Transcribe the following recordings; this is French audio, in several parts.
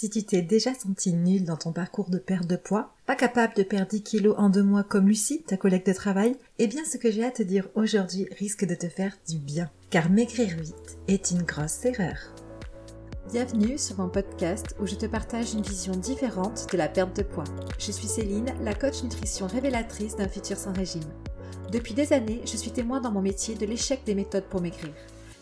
Si tu t'es déjà senti nul dans ton parcours de perte de poids, pas capable de perdre 10 kilos en deux mois comme Lucie, ta collègue de travail, eh bien ce que j'ai à te dire aujourd'hui risque de te faire du bien. Car maigrir vite est une grosse erreur. Bienvenue sur mon podcast où je te partage une vision différente de la perte de poids. Je suis Céline, la coach nutrition révélatrice d'un futur sans régime. Depuis des années, je suis témoin dans mon métier de l'échec des méthodes pour maigrir.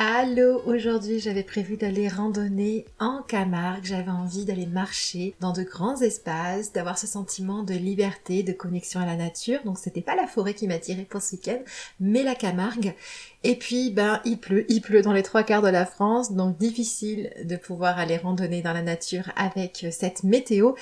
Allô, aujourd'hui j'avais prévu d'aller randonner en Camargue, j'avais envie d'aller marcher dans de grands espaces, d'avoir ce sentiment de liberté, de connexion à la nature, donc c'était pas la forêt qui m'attirait pour ce week-end, mais la Camargue. Et puis, ben, il pleut, il pleut dans les trois quarts de la France, donc difficile de pouvoir aller randonner dans la nature avec cette météo.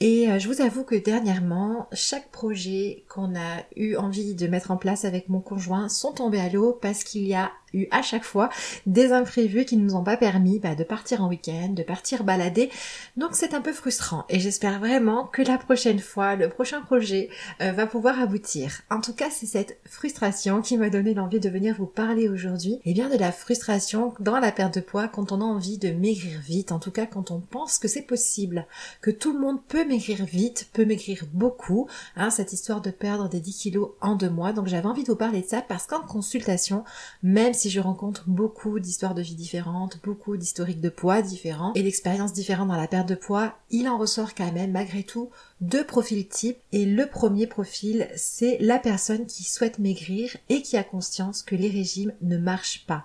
Et euh, je vous avoue que dernièrement, chaque projet qu'on a eu envie de mettre en place avec mon conjoint sont tombés à l'eau parce qu'il y a eu à chaque fois des imprévus qui ne nous ont pas permis bah, de partir en week-end, de partir balader. Donc c'est un peu frustrant et j'espère vraiment que la prochaine fois, le prochain projet euh, va pouvoir aboutir. En tout cas, c'est cette frustration qui m'a donné l'envie de venir vous aujourd'hui. Et bien de la frustration dans la perte de poids quand on a envie de maigrir vite, en tout cas quand on pense que c'est possible, que tout le monde peut maigrir vite, peut maigrir beaucoup, hein, cette histoire de perdre des 10 kilos en deux mois. Donc j'avais envie de vous parler de ça parce qu'en consultation, même si je rencontre beaucoup d'histoires de vie différentes, beaucoup d'historiques de poids différents et d'expériences différentes dans la perte de poids, il en ressort quand même malgré tout deux profils types et le premier profil c'est la personne qui souhaite maigrir et qui a conscience que les régimes ne marchent pas.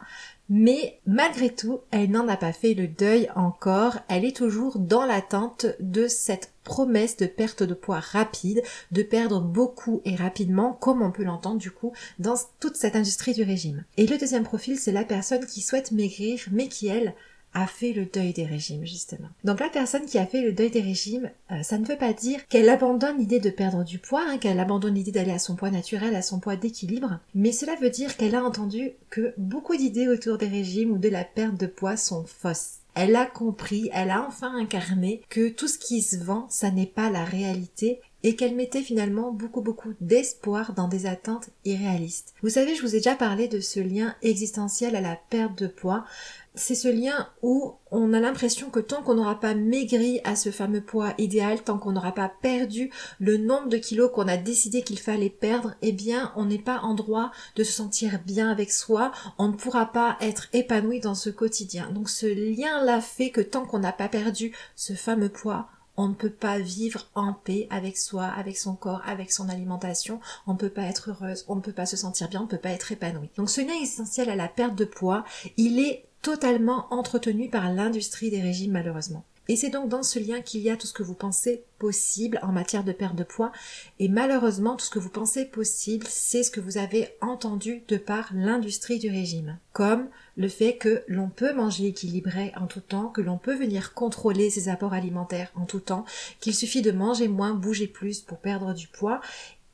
Mais malgré tout, elle n'en a pas fait le deuil encore, elle est toujours dans l'attente de cette promesse de perte de poids rapide, de perdre beaucoup et rapidement, comme on peut l'entendre du coup dans toute cette industrie du régime. Et le deuxième profil, c'est la personne qui souhaite maigrir, mais qui elle a fait le deuil des régimes, justement. Donc la personne qui a fait le deuil des régimes, euh, ça ne veut pas dire qu'elle abandonne l'idée de perdre du poids, hein, qu'elle abandonne l'idée d'aller à son poids naturel, à son poids d'équilibre, mais cela veut dire qu'elle a entendu que beaucoup d'idées autour des régimes ou de la perte de poids sont fausses. Elle a compris, elle a enfin incarné que tout ce qui se vend, ça n'est pas la réalité et qu'elle mettait finalement beaucoup beaucoup d'espoir dans des attentes irréalistes. Vous savez, je vous ai déjà parlé de ce lien existentiel à la perte de poids c'est ce lien où on a l'impression que tant qu'on n'aura pas maigri à ce fameux poids idéal, tant qu'on n'aura pas perdu le nombre de kilos qu'on a décidé qu'il fallait perdre, eh bien, on n'est pas en droit de se sentir bien avec soi, on ne pourra pas être épanoui dans ce quotidien. Donc ce lien-là fait que tant qu'on n'a pas perdu ce fameux poids, on ne peut pas vivre en paix avec soi, avec son corps, avec son alimentation, on ne peut pas être heureuse, on ne peut pas se sentir bien, on ne peut pas être épanoui. Donc ce lien essentiel à la perte de poids, il est totalement entretenu par l'industrie des régimes malheureusement. Et c'est donc dans ce lien qu'il y a tout ce que vous pensez possible en matière de perte de poids. Et malheureusement, tout ce que vous pensez possible, c'est ce que vous avez entendu de par l'industrie du régime. Comme le fait que l'on peut manger équilibré en tout temps, que l'on peut venir contrôler ses apports alimentaires en tout temps, qu'il suffit de manger moins, bouger plus pour perdre du poids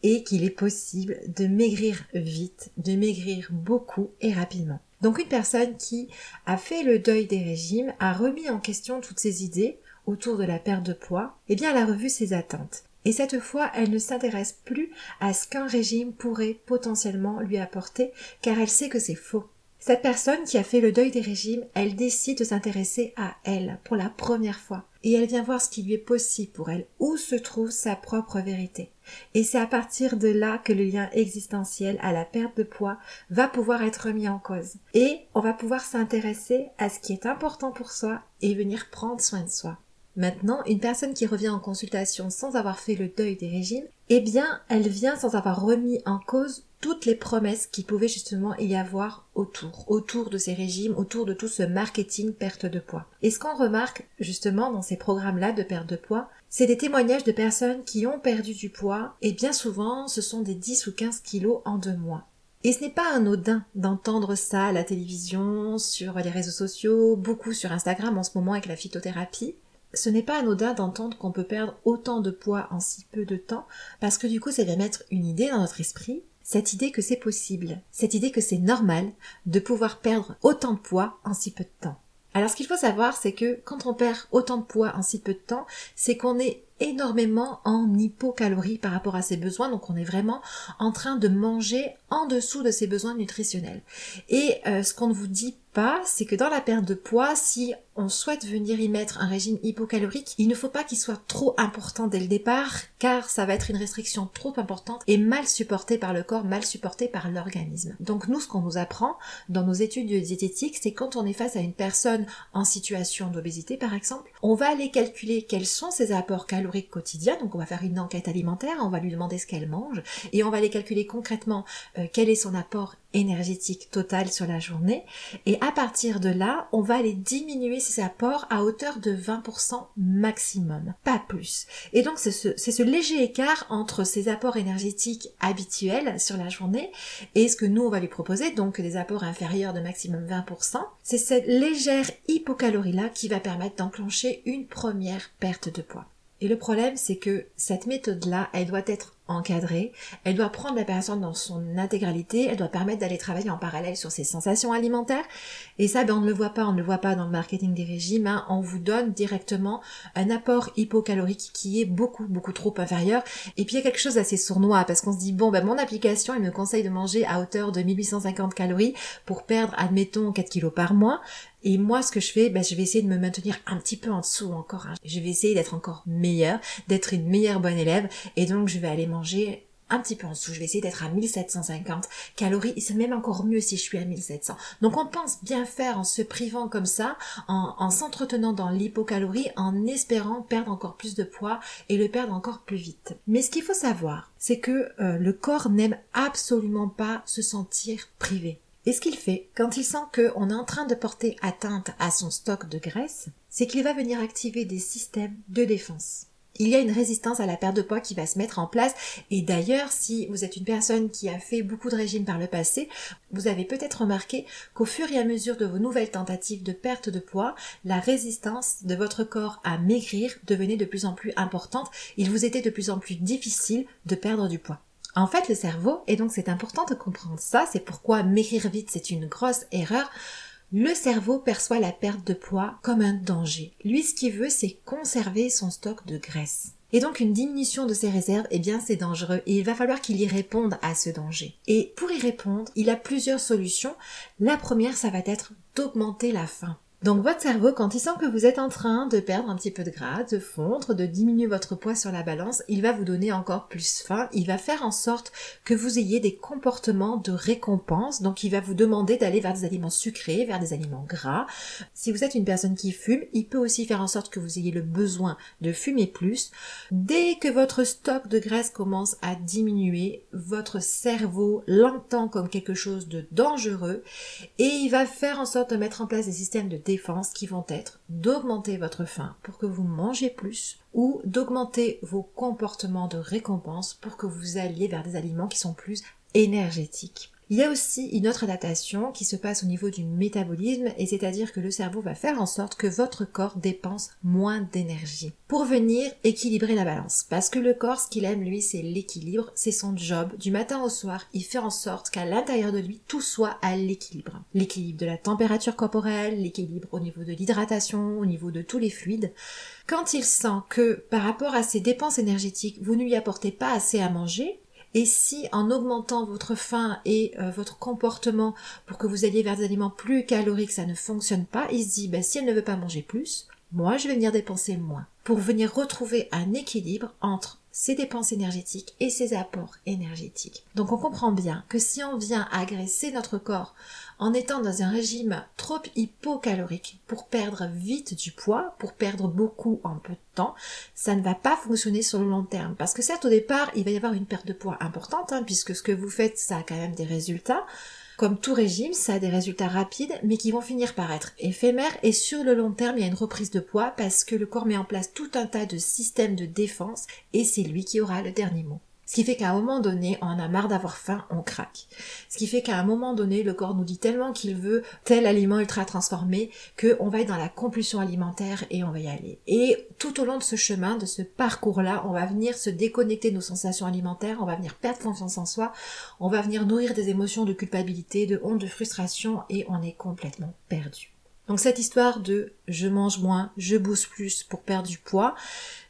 et qu'il est possible de maigrir vite, de maigrir beaucoup et rapidement. Donc une personne qui a fait le deuil des régimes, a remis en question toutes ses idées autour de la perte de poids, eh bien elle a revu ses attentes. Et cette fois, elle ne s'intéresse plus à ce qu'un régime pourrait potentiellement lui apporter, car elle sait que c'est faux. Cette personne qui a fait le deuil des régimes, elle décide de s'intéresser à elle pour la première fois. Et elle vient voir ce qui lui est possible pour elle, où se trouve sa propre vérité. Et c'est à partir de là que le lien existentiel à la perte de poids va pouvoir être mis en cause. Et on va pouvoir s'intéresser à ce qui est important pour soi et venir prendre soin de soi. Maintenant, une personne qui revient en consultation sans avoir fait le deuil des régimes, eh bien, elle vient sans avoir remis en cause toutes les promesses qui pouvaient justement y avoir autour, autour de ces régimes, autour de tout ce marketing perte de poids. Et ce qu'on remarque justement dans ces programmes-là de perte de poids, c'est des témoignages de personnes qui ont perdu du poids et bien souvent ce sont des 10 ou 15 kilos en deux mois. Et ce n'est pas anodin d'entendre ça à la télévision, sur les réseaux sociaux, beaucoup sur Instagram en ce moment avec la phytothérapie. Ce n'est pas anodin d'entendre qu'on peut perdre autant de poids en si peu de temps, parce que du coup ça va mettre une idée dans notre esprit, cette idée que c'est possible, cette idée que c'est normal de pouvoir perdre autant de poids en si peu de temps. Alors ce qu'il faut savoir, c'est que quand on perd autant de poids en si peu de temps, c'est qu'on est énormément en hypocalorie par rapport à ses besoins, donc on est vraiment en train de manger en dessous de ses besoins nutritionnels. Et euh, ce qu'on ne vous dit c'est que dans la perte de poids, si on souhaite venir y mettre un régime hypocalorique, il ne faut pas qu'il soit trop important dès le départ, car ça va être une restriction trop importante et mal supportée par le corps, mal supportée par l'organisme. Donc nous, ce qu'on nous apprend dans nos études de diététique, c'est quand on est face à une personne en situation d'obésité, par exemple, on va aller calculer quels sont ses apports caloriques quotidiens, donc on va faire une enquête alimentaire, on va lui demander ce qu'elle mange, et on va aller calculer concrètement euh, quel est son apport énergétique total sur la journée. Et à partir de là, on va aller diminuer ses apports à hauteur de 20% maximum, pas plus. Et donc c'est ce, ce, léger écart entre ses apports énergétiques habituels sur la journée et ce que nous on va lui proposer, donc des apports inférieurs de maximum 20%. C'est cette légère hypocalorie là qui va permettre d'enclencher une première perte de poids. Et le problème, c'est que cette méthode-là, elle doit être encadrée, elle doit prendre la personne dans son intégralité, elle doit permettre d'aller travailler en parallèle sur ses sensations alimentaires. Et ça, ben, on ne le voit pas, on ne le voit pas dans le marketing des régimes. Hein. On vous donne directement un apport hypocalorique qui est beaucoup, beaucoup trop inférieur. Et puis il y a quelque chose d'assez sournois parce qu'on se dit, bon, ben, mon application, elle me conseille de manger à hauteur de 1850 calories pour perdre, admettons, 4 kilos par mois. Et moi, ce que je fais, ben, je vais essayer de me maintenir un petit peu en dessous encore. Hein. Je vais essayer d'être encore meilleure, d'être une meilleure bonne élève. Et donc, je vais aller manger un petit peu en dessous. Je vais essayer d'être à 1750 calories. Et c'est même encore mieux si je suis à 1700. Donc, on pense bien faire en se privant comme ça, en, en s'entretenant dans l'hypocalorie, en espérant perdre encore plus de poids et le perdre encore plus vite. Mais ce qu'il faut savoir, c'est que euh, le corps n'aime absolument pas se sentir privé. Et ce qu'il fait, quand il sent qu'on est en train de porter atteinte à son stock de graisse, c'est qu'il va venir activer des systèmes de défense. Il y a une résistance à la perte de poids qui va se mettre en place. Et d'ailleurs, si vous êtes une personne qui a fait beaucoup de régimes par le passé, vous avez peut-être remarqué qu'au fur et à mesure de vos nouvelles tentatives de perte de poids, la résistance de votre corps à maigrir devenait de plus en plus importante. Il vous était de plus en plus difficile de perdre du poids. En fait, le cerveau, et donc c'est important de comprendre ça, c'est pourquoi maigrir vite c'est une grosse erreur, le cerveau perçoit la perte de poids comme un danger. Lui, ce qu'il veut, c'est conserver son stock de graisse. Et donc une diminution de ses réserves, eh bien c'est dangereux et il va falloir qu'il y réponde à ce danger. Et pour y répondre, il a plusieurs solutions. La première, ça va être d'augmenter la faim. Donc votre cerveau, quand il sent que vous êtes en train de perdre un petit peu de gras, de fondre, de diminuer votre poids sur la balance, il va vous donner encore plus faim, il va faire en sorte que vous ayez des comportements de récompense, donc il va vous demander d'aller vers des aliments sucrés, vers des aliments gras. Si vous êtes une personne qui fume, il peut aussi faire en sorte que vous ayez le besoin de fumer plus. Dès que votre stock de graisse commence à diminuer, votre cerveau l'entend comme quelque chose de dangereux et il va faire en sorte de mettre en place des systèmes de qui vont être d'augmenter votre faim pour que vous mangez plus ou d'augmenter vos comportements de récompense pour que vous alliez vers des aliments qui sont plus énergétiques. Il y a aussi une autre adaptation qui se passe au niveau du métabolisme et c'est-à-dire que le cerveau va faire en sorte que votre corps dépense moins d'énergie pour venir équilibrer la balance. Parce que le corps, ce qu'il aime lui, c'est l'équilibre, c'est son job. Du matin au soir, il fait en sorte qu'à l'intérieur de lui, tout soit à l'équilibre. L'équilibre de la température corporelle, l'équilibre au niveau de l'hydratation, au niveau de tous les fluides. Quand il sent que par rapport à ses dépenses énergétiques, vous ne lui apportez pas assez à manger, et si en augmentant votre faim et euh, votre comportement pour que vous alliez vers des aliments plus caloriques, ça ne fonctionne pas, il se dit, bah, si elle ne veut pas manger plus, moi je vais venir dépenser moins. Pour venir retrouver un équilibre entre ses dépenses énergétiques et ses apports énergétiques. Donc on comprend bien que si on vient agresser notre corps en étant dans un régime trop hypocalorique pour perdre vite du poids, pour perdre beaucoup en peu de temps, ça ne va pas fonctionner sur le long terme. Parce que certes au départ il va y avoir une perte de poids importante, hein, puisque ce que vous faites ça a quand même des résultats, comme tout régime, ça a des résultats rapides, mais qui vont finir par être éphémères et sur le long terme, il y a une reprise de poids parce que le corps met en place tout un tas de systèmes de défense et c'est lui qui aura le dernier mot. Ce qui fait qu'à un moment donné, on a marre d'avoir faim, on craque. Ce qui fait qu'à un moment donné, le corps nous dit tellement qu'il veut tel aliment ultra transformé qu'on va être dans la compulsion alimentaire et on va y aller. Et tout au long de ce chemin, de ce parcours-là, on va venir se déconnecter de nos sensations alimentaires, on va venir perdre confiance en soi, on va venir nourrir des émotions de culpabilité, de honte, de frustration et on est complètement perdu. Donc cette histoire de je mange moins, je bouge plus pour perdre du poids,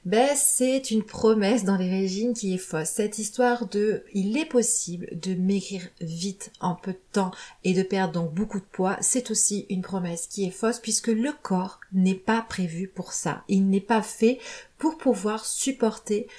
ben c'est une promesse dans les régimes qui est fausse. Cette histoire de il est possible de maigrir vite en peu de temps et de perdre donc beaucoup de poids, c'est aussi une promesse qui est fausse puisque le corps n'est pas prévu pour ça. Il n'est pas fait pour pouvoir supporter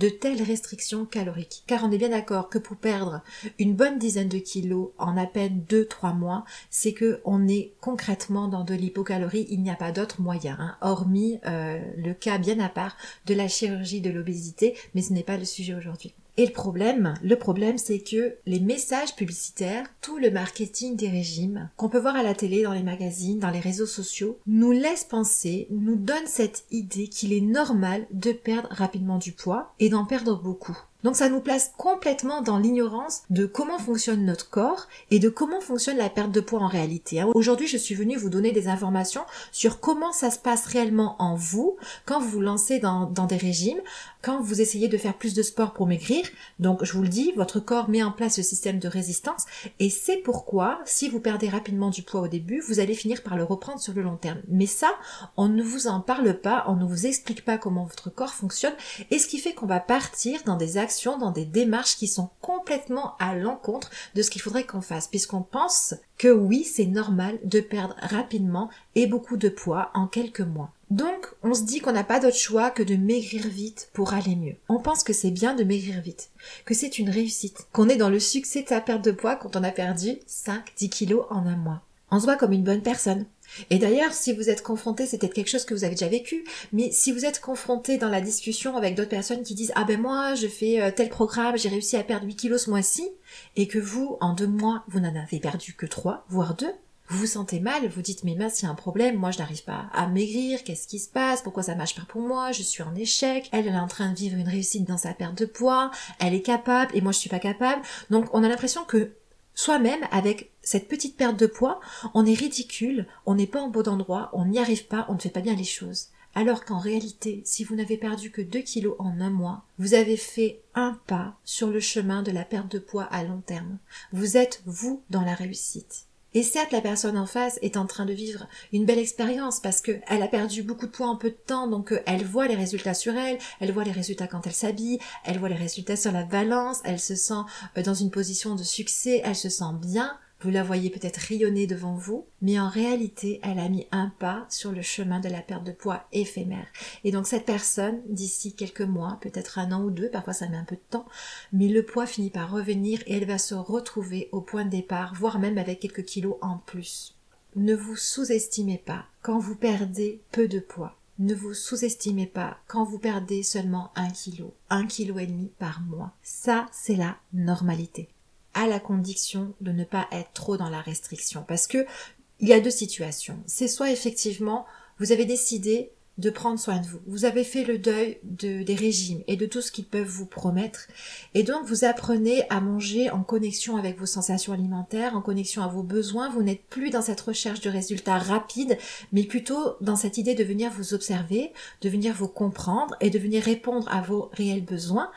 de telles restrictions caloriques. Car on est bien d'accord que pour perdre une bonne dizaine de kilos en à peine 2-3 mois, c'est que on est concrètement dans de l'hypocalorie, il n'y a pas d'autre moyen, hein, hormis euh, le cas bien à part de la chirurgie de l'obésité, mais ce n'est pas le sujet aujourd'hui. Et le problème, le problème, c'est que les messages publicitaires, tout le marketing des régimes, qu'on peut voir à la télé, dans les magazines, dans les réseaux sociaux, nous laisse penser, nous donne cette idée qu'il est normal de perdre rapidement du poids et d'en perdre beaucoup. Donc ça nous place complètement dans l'ignorance de comment fonctionne notre corps et de comment fonctionne la perte de poids en réalité. Hein. Aujourd'hui, je suis venue vous donner des informations sur comment ça se passe réellement en vous quand vous vous lancez dans des régimes, quand vous essayez de faire plus de sport pour maigrir. Donc je vous le dis, votre corps met en place ce système de résistance et c'est pourquoi si vous perdez rapidement du poids au début, vous allez finir par le reprendre sur le long terme. Mais ça, on ne vous en parle pas, on ne vous explique pas comment votre corps fonctionne et ce qui fait qu'on va partir dans des actes dans des démarches qui sont complètement à l'encontre de ce qu'il faudrait qu'on fasse, puisqu'on pense que oui, c'est normal de perdre rapidement et beaucoup de poids en quelques mois. Donc, on se dit qu'on n'a pas d'autre choix que de maigrir vite pour aller mieux. On pense que c'est bien de maigrir vite, que c'est une réussite, qu'on est dans le succès de sa perte de poids quand on a perdu 5-10 kilos en un mois. On se voit comme une bonne personne, et d'ailleurs, si vous êtes confronté, c'est peut-être quelque chose que vous avez déjà vécu, mais si vous êtes confronté dans la discussion avec d'autres personnes qui disent ah ben moi je fais euh, tel programme, j'ai réussi à perdre 8 kilos ce mois-ci, et que vous, en deux mois, vous n'en avez perdu que trois, voire deux, vous vous sentez mal, vous dites mais mince, il y a un problème, moi je n'arrive pas à maigrir, qu'est-ce qui se passe, pourquoi ça marche pas pour moi, je suis en échec, elle, elle est en train de vivre une réussite dans sa perte de poids, elle est capable et moi je suis pas capable. Donc on a l'impression que Soi-même, avec cette petite perte de poids, on est ridicule, on n'est pas en beau endroit, on n'y arrive pas, on ne fait pas bien les choses. Alors qu'en réalité, si vous n'avez perdu que 2 kilos en un mois, vous avez fait un pas sur le chemin de la perte de poids à long terme. Vous êtes, vous, dans la réussite. Et certes, la personne en face est en train de vivre une belle expérience parce qu'elle a perdu beaucoup de poids en peu de temps, donc euh, elle voit les résultats sur elle, elle voit les résultats quand elle s'habille, elle voit les résultats sur la balance, elle se sent euh, dans une position de succès, elle se sent bien, vous la voyez peut-être rayonner devant vous, mais en réalité, elle a mis un pas sur le chemin de la perte de poids éphémère. Et donc cette personne, d'ici quelques mois, peut-être un an ou deux, parfois ça met un peu de temps, mais le poids finit par revenir et elle va se retrouver au point de départ, voire même avec quelques kilos en plus. Ne vous sous-estimez pas quand vous perdez peu de poids. Ne vous sous-estimez pas quand vous perdez seulement un kilo, un kilo et demi par mois. Ça, c'est la normalité à la condition de ne pas être trop dans la restriction. Parce que il y a deux situations. C'est soit effectivement vous avez décidé de prendre soin de vous. Vous avez fait le deuil de, des régimes et de tout ce qu'ils peuvent vous promettre. Et donc, vous apprenez à manger en connexion avec vos sensations alimentaires, en connexion à vos besoins. Vous n'êtes plus dans cette recherche de résultats rapides, mais plutôt dans cette idée de venir vous observer, de venir vous comprendre et de venir répondre à vos réels besoins.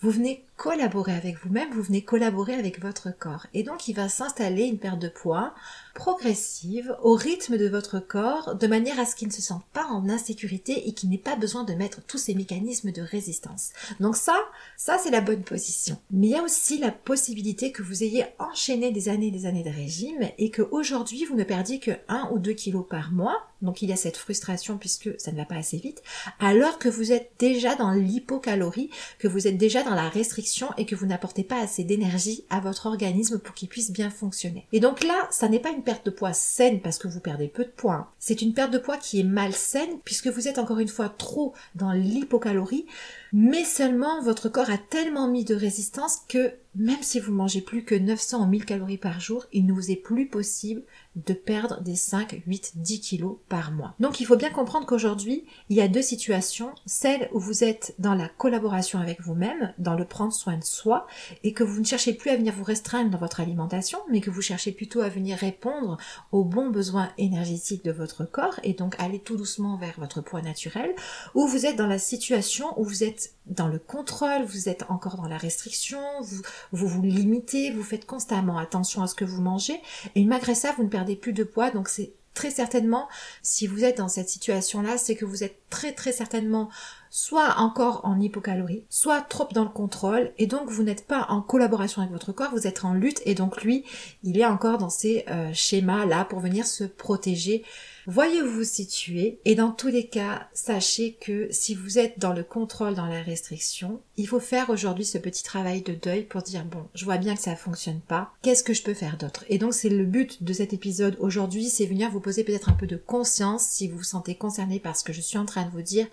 Vous venez collaborer avec vous-même, vous venez collaborer avec votre corps. Et donc il va s'installer une perte de poids progressive au rythme de votre corps de manière à ce qu'il ne se sente pas en insécurité et qu'il n'ait pas besoin de mettre tous ces mécanismes de résistance. Donc ça, ça c'est la bonne position. Mais il y a aussi la possibilité que vous ayez enchaîné des années et des années de régime et qu'aujourd'hui vous ne perdiez que 1 ou 2 kilos par mois. Donc il y a cette frustration puisque ça ne va pas assez vite, alors que vous êtes déjà dans l'hypocalorie, que vous êtes déjà dans la restriction et que vous n'apportez pas assez d'énergie à votre organisme pour qu'il puisse bien fonctionner. Et donc là, ça n'est pas une perte de poids saine parce que vous perdez peu de poids. Hein. C'est une perte de poids qui est malsaine puisque vous êtes encore une fois trop dans l'hypocalorie mais seulement votre corps a tellement mis de résistance que même si vous mangez plus que 900 ou 1000 calories par jour, il ne vous est plus possible de perdre des 5, 8, 10 kilos par mois. Donc il faut bien comprendre qu'aujourd'hui, il y a deux situations. Celle où vous êtes dans la collaboration avec vous-même, dans le prendre soin de soi, et que vous ne cherchez plus à venir vous restreindre dans votre alimentation, mais que vous cherchez plutôt à venir répondre aux bons besoins énergétiques de votre corps, et donc aller tout doucement vers votre poids naturel, ou vous êtes dans la situation où vous êtes dans le contrôle, vous êtes encore dans la restriction, vous vous, vous limitez, vous faites constamment attention à ce que vous mangez, et malgré ça, vous ne perdez plus de poids, donc c'est très certainement, si vous êtes dans cette situation-là, c'est que vous êtes très très certainement soit encore en hypocalorie, soit trop dans le contrôle, et donc vous n'êtes pas en collaboration avec votre corps, vous êtes en lutte, et donc lui, il est encore dans ces euh, schémas-là pour venir se protéger Voyez où vous situez et dans tous les cas, sachez que si vous êtes dans le contrôle, dans la restriction, il faut faire aujourd'hui ce petit travail de deuil pour dire bon, je vois bien que ça fonctionne pas, qu'est-ce que je peux faire d'autre? Et donc c'est le but de cet épisode aujourd'hui, c'est venir vous poser peut-être un peu de conscience si vous vous sentez concerné par ce que je suis en train de vous dire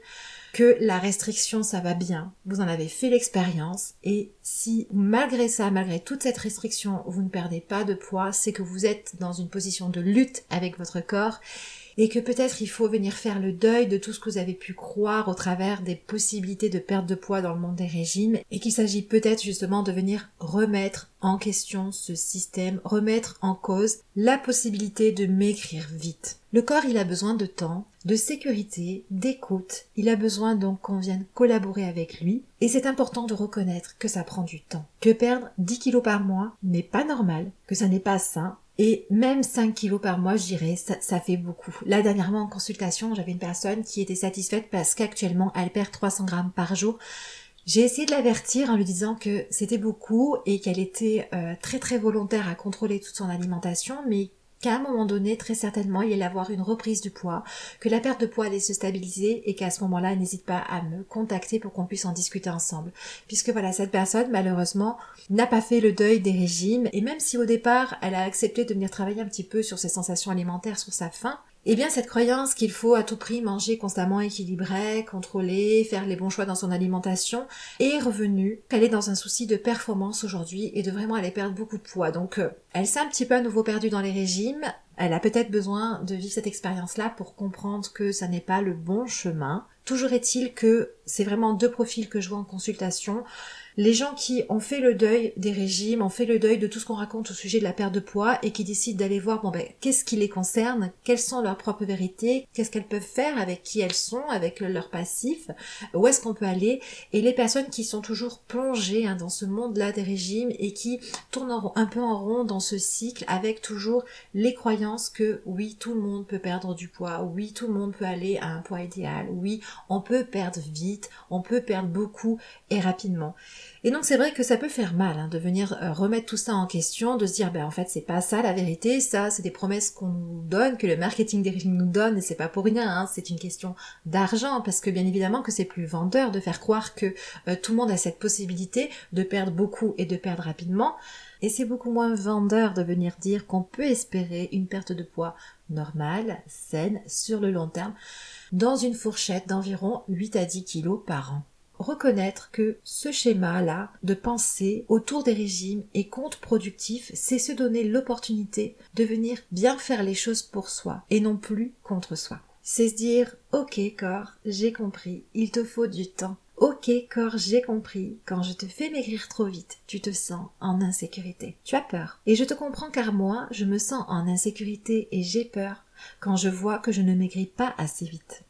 que la restriction ça va bien, vous en avez fait l'expérience et si malgré ça, malgré toute cette restriction, vous ne perdez pas de poids, c'est que vous êtes dans une position de lutte avec votre corps et que peut-être il faut venir faire le deuil de tout ce que vous avez pu croire au travers des possibilités de perte de poids dans le monde des régimes et qu'il s'agit peut-être justement de venir remettre en question ce système, remettre en cause la possibilité de maigrir vite. Le corps, il a besoin de temps, de sécurité, d'écoute. Il a besoin donc qu'on vienne collaborer avec lui. Et c'est important de reconnaître que ça prend du temps. Que perdre 10 kilos par mois n'est pas normal, que ça n'est pas sain, et même 5 kilos par mois, je dirais, ça, fait beaucoup. Là, dernièrement, en consultation, j'avais une personne qui était satisfaite parce qu'actuellement, elle perd 300 grammes par jour. J'ai essayé de l'avertir en lui disant que c'était beaucoup et qu'elle était euh, très très volontaire à contrôler toute son alimentation, mais qu'à un moment donné, très certainement, il allait avoir une reprise du poids, que la perte de poids allait se stabiliser et qu'à ce moment-là, n'hésite pas à me contacter pour qu'on puisse en discuter ensemble. Puisque voilà, cette personne, malheureusement, n'a pas fait le deuil des régimes et même si au départ, elle a accepté de venir travailler un petit peu sur ses sensations alimentaires, sur sa faim, eh bien, cette croyance qu'il faut à tout prix manger constamment équilibré, contrôler, faire les bons choix dans son alimentation est revenue, qu'elle est dans un souci de performance aujourd'hui et de vraiment aller perdre beaucoup de poids. Donc, euh, elle s'est un petit peu à nouveau perdue dans les régimes. Elle a peut-être besoin de vivre cette expérience-là pour comprendre que ça n'est pas le bon chemin. Toujours est-il que c'est vraiment deux profils que je vois en consultation les gens qui ont fait le deuil des régimes, ont fait le deuil de tout ce qu'on raconte au sujet de la perte de poids et qui décident d'aller voir, bon ben, qu'est-ce qui les concerne, quelles sont leurs propres vérités, qu'est-ce qu'elles peuvent faire, avec qui elles sont, avec leur passif, où est-ce qu'on peut aller, et les personnes qui sont toujours plongées hein, dans ce monde-là des régimes et qui tournent un peu en rond dans ce cycle avec toujours les croyances que oui, tout le monde peut perdre du poids, oui, tout le monde peut aller à un poids idéal, oui, on peut perdre vite, on peut perdre beaucoup et rapidement. Et donc c'est vrai que ça peut faire mal hein, de venir euh, remettre tout ça en question, de se dire ben en fait c'est pas ça la vérité, ça c'est des promesses qu'on nous donne, que le marketing des régimes nous donne et c'est pas pour rien, hein, c'est une question d'argent parce que bien évidemment que c'est plus vendeur de faire croire que euh, tout le monde a cette possibilité de perdre beaucoup et de perdre rapidement. Et c'est beaucoup moins vendeur de venir dire qu'on peut espérer une perte de poids normale, saine, sur le long terme, dans une fourchette d'environ 8 à 10 kilos par an reconnaître que ce schéma-là de pensée autour des régimes est contre-productif, c'est se donner l'opportunité de venir bien faire les choses pour soi et non plus contre soi. C'est se dire, ok corps, j'ai compris, il te faut du temps. Ok corps, j'ai compris, quand je te fais maigrir trop vite, tu te sens en insécurité. Tu as peur. Et je te comprends car moi, je me sens en insécurité et j'ai peur quand je vois que je ne maigris pas assez vite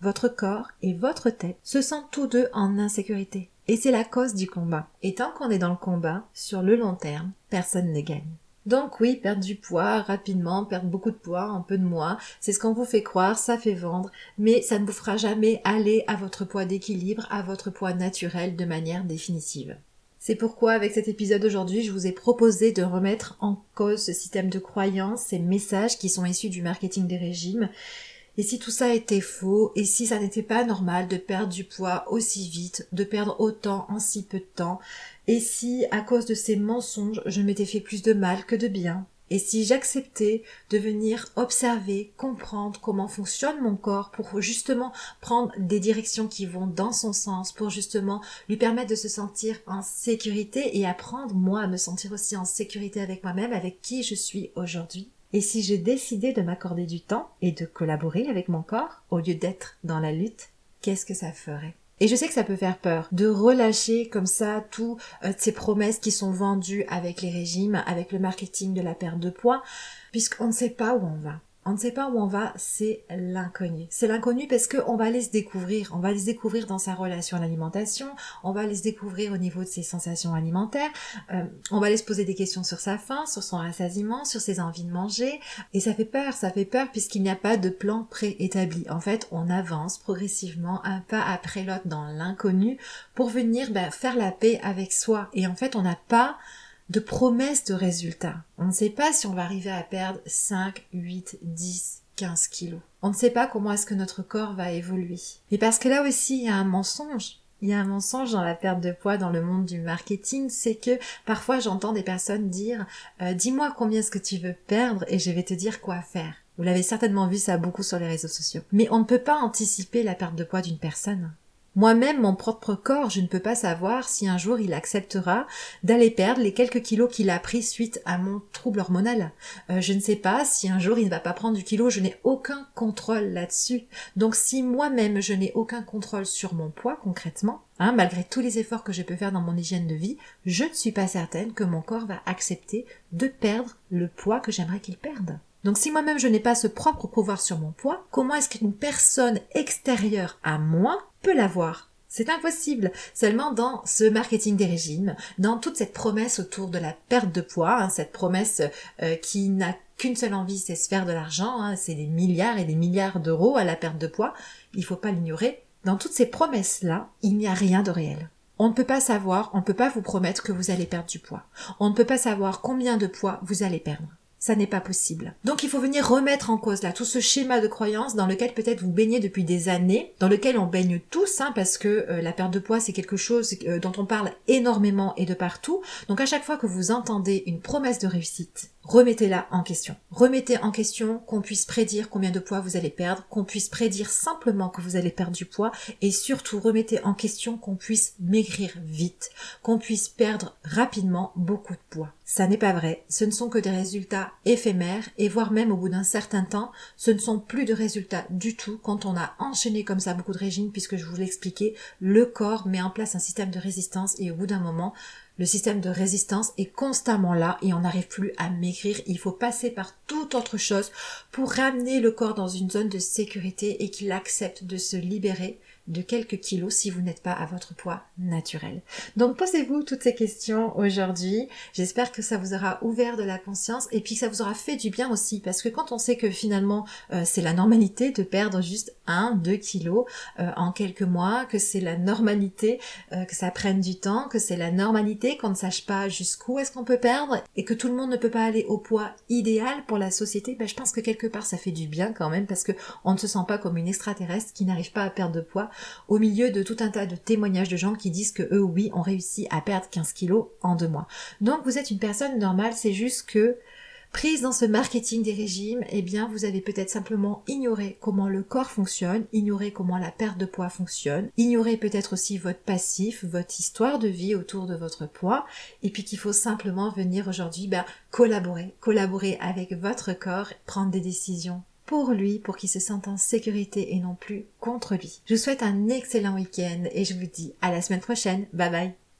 votre corps et votre tête se sentent tous deux en insécurité. Et c'est la cause du combat. Et tant qu'on est dans le combat, sur le long terme, personne ne gagne. Donc oui, perdre du poids rapidement, perdre beaucoup de poids un peu de moi, c'est ce qu'on vous fait croire, ça fait vendre, mais ça ne vous fera jamais aller à votre poids d'équilibre, à votre poids naturel de manière définitive. C'est pourquoi avec cet épisode aujourd'hui, je vous ai proposé de remettre en cause ce système de croyances, ces messages qui sont issus du marketing des régimes et si tout ça était faux, et si ça n'était pas normal de perdre du poids aussi vite, de perdre autant en si peu de temps, et si à cause de ces mensonges je m'étais fait plus de mal que de bien, Et si j'acceptais de venir observer, comprendre comment fonctionne mon corps pour justement prendre des directions qui vont dans son sens, pour justement lui permettre de se sentir en sécurité et apprendre moi à me sentir aussi en sécurité avec moi-même, avec qui je suis aujourd'hui? Et si j'ai décidé de m'accorder du temps et de collaborer avec mon corps au lieu d'être dans la lutte, qu'est-ce que ça ferait? Et je sais que ça peut faire peur de relâcher comme ça toutes euh, ces promesses qui sont vendues avec les régimes, avec le marketing de la perte de poids, puisqu'on ne sait pas où on va on ne sait pas où on va, c'est l'inconnu. C'est l'inconnu parce qu'on va aller se découvrir. On va les découvrir dans sa relation à l'alimentation, on va les se découvrir au niveau de ses sensations alimentaires, euh, on va aller se poser des questions sur sa faim, sur son rassasiement, sur ses envies de manger. Et ça fait peur, ça fait peur puisqu'il n'y a pas de plan préétabli. En fait, on avance progressivement un pas après l'autre dans l'inconnu pour venir ben, faire la paix avec soi. Et en fait, on n'a pas de promesses de résultats. On ne sait pas si on va arriver à perdre 5, 8, 10, 15 kilos. On ne sait pas comment est-ce que notre corps va évoluer. Mais parce que là aussi, il y a un mensonge. Il y a un mensonge dans la perte de poids dans le monde du marketing, c'est que parfois j'entends des personnes dire euh, dis-moi combien est-ce que tu veux perdre et je vais te dire quoi faire. Vous l'avez certainement vu ça beaucoup sur les réseaux sociaux. Mais on ne peut pas anticiper la perte de poids d'une personne. Moi-même, mon propre corps, je ne peux pas savoir si un jour il acceptera d'aller perdre les quelques kilos qu'il a pris suite à mon trouble hormonal. Euh, je ne sais pas si un jour il ne va pas prendre du kilo, je n'ai aucun contrôle là-dessus. Donc si moi-même je n'ai aucun contrôle sur mon poids concrètement, hein, malgré tous les efforts que je peux faire dans mon hygiène de vie, je ne suis pas certaine que mon corps va accepter de perdre le poids que j'aimerais qu'il perde. Donc si moi-même je n'ai pas ce propre pouvoir sur mon poids, comment est-ce qu'une personne extérieure à moi peut l'avoir c'est impossible. Seulement dans ce marketing des régimes, dans toute cette promesse autour de la perte de poids, hein, cette promesse euh, qui n'a qu'une seule envie, c'est se faire de l'argent, hein, c'est des milliards et des milliards d'euros à la perte de poids, il faut pas l'ignorer. Dans toutes ces promesses-là, il n'y a rien de réel. On ne peut pas savoir, on ne peut pas vous promettre que vous allez perdre du poids. On ne peut pas savoir combien de poids vous allez perdre ça n'est pas possible. Donc il faut venir remettre en cause là tout ce schéma de croyance dans lequel peut-être vous baignez depuis des années, dans lequel on baigne tous, hein, parce que euh, la perte de poids c'est quelque chose euh, dont on parle énormément et de partout. Donc à chaque fois que vous entendez une promesse de réussite, remettez-la en question. Remettez en question qu'on puisse prédire combien de poids vous allez perdre, qu'on puisse prédire simplement que vous allez perdre du poids, et surtout remettez en question qu'on puisse maigrir vite, qu'on puisse perdre rapidement beaucoup de poids. Ça n'est pas vrai. Ce ne sont que des résultats éphémères et voire même au bout d'un certain temps, ce ne sont plus de résultats du tout quand on a enchaîné comme ça beaucoup de régimes puisque je vous l'ai expliqué, le corps met en place un système de résistance et au bout d'un moment, le système de résistance est constamment là et on n'arrive plus à maigrir. Il faut passer par toute autre chose pour ramener le corps dans une zone de sécurité et qu'il accepte de se libérer de quelques kilos si vous n'êtes pas à votre poids naturel. Donc posez-vous toutes ces questions aujourd'hui. J'espère que ça vous aura ouvert de la conscience et puis que ça vous aura fait du bien aussi parce que quand on sait que finalement euh, c'est la normalité de perdre juste 1, 2 kilos euh, en quelques mois, que c'est la normalité euh, que ça prenne du temps, que c'est la normalité qu'on ne sache pas jusqu'où est-ce qu'on peut perdre et que tout le monde ne peut pas aller au poids idéal pour la société, ben, je pense que quelque part ça fait du bien quand même parce que on ne se sent pas comme une extraterrestre qui n'arrive pas à perdre de poids au milieu de tout un tas de témoignages de gens qui disent que eux, oui, ont réussi à perdre 15 kilos en deux mois. Donc vous êtes une personne normale, c'est juste que prise dans ce marketing des régimes, eh bien, vous avez peut-être simplement ignoré comment le corps fonctionne, ignoré comment la perte de poids fonctionne, ignoré peut-être aussi votre passif, votre histoire de vie autour de votre poids, et puis qu'il faut simplement venir aujourd'hui, ben, collaborer, collaborer avec votre corps, prendre des décisions pour lui, pour qu'il se sente en sécurité et non plus contre lui. Je vous souhaite un excellent week-end et je vous dis à la semaine prochaine. Bye bye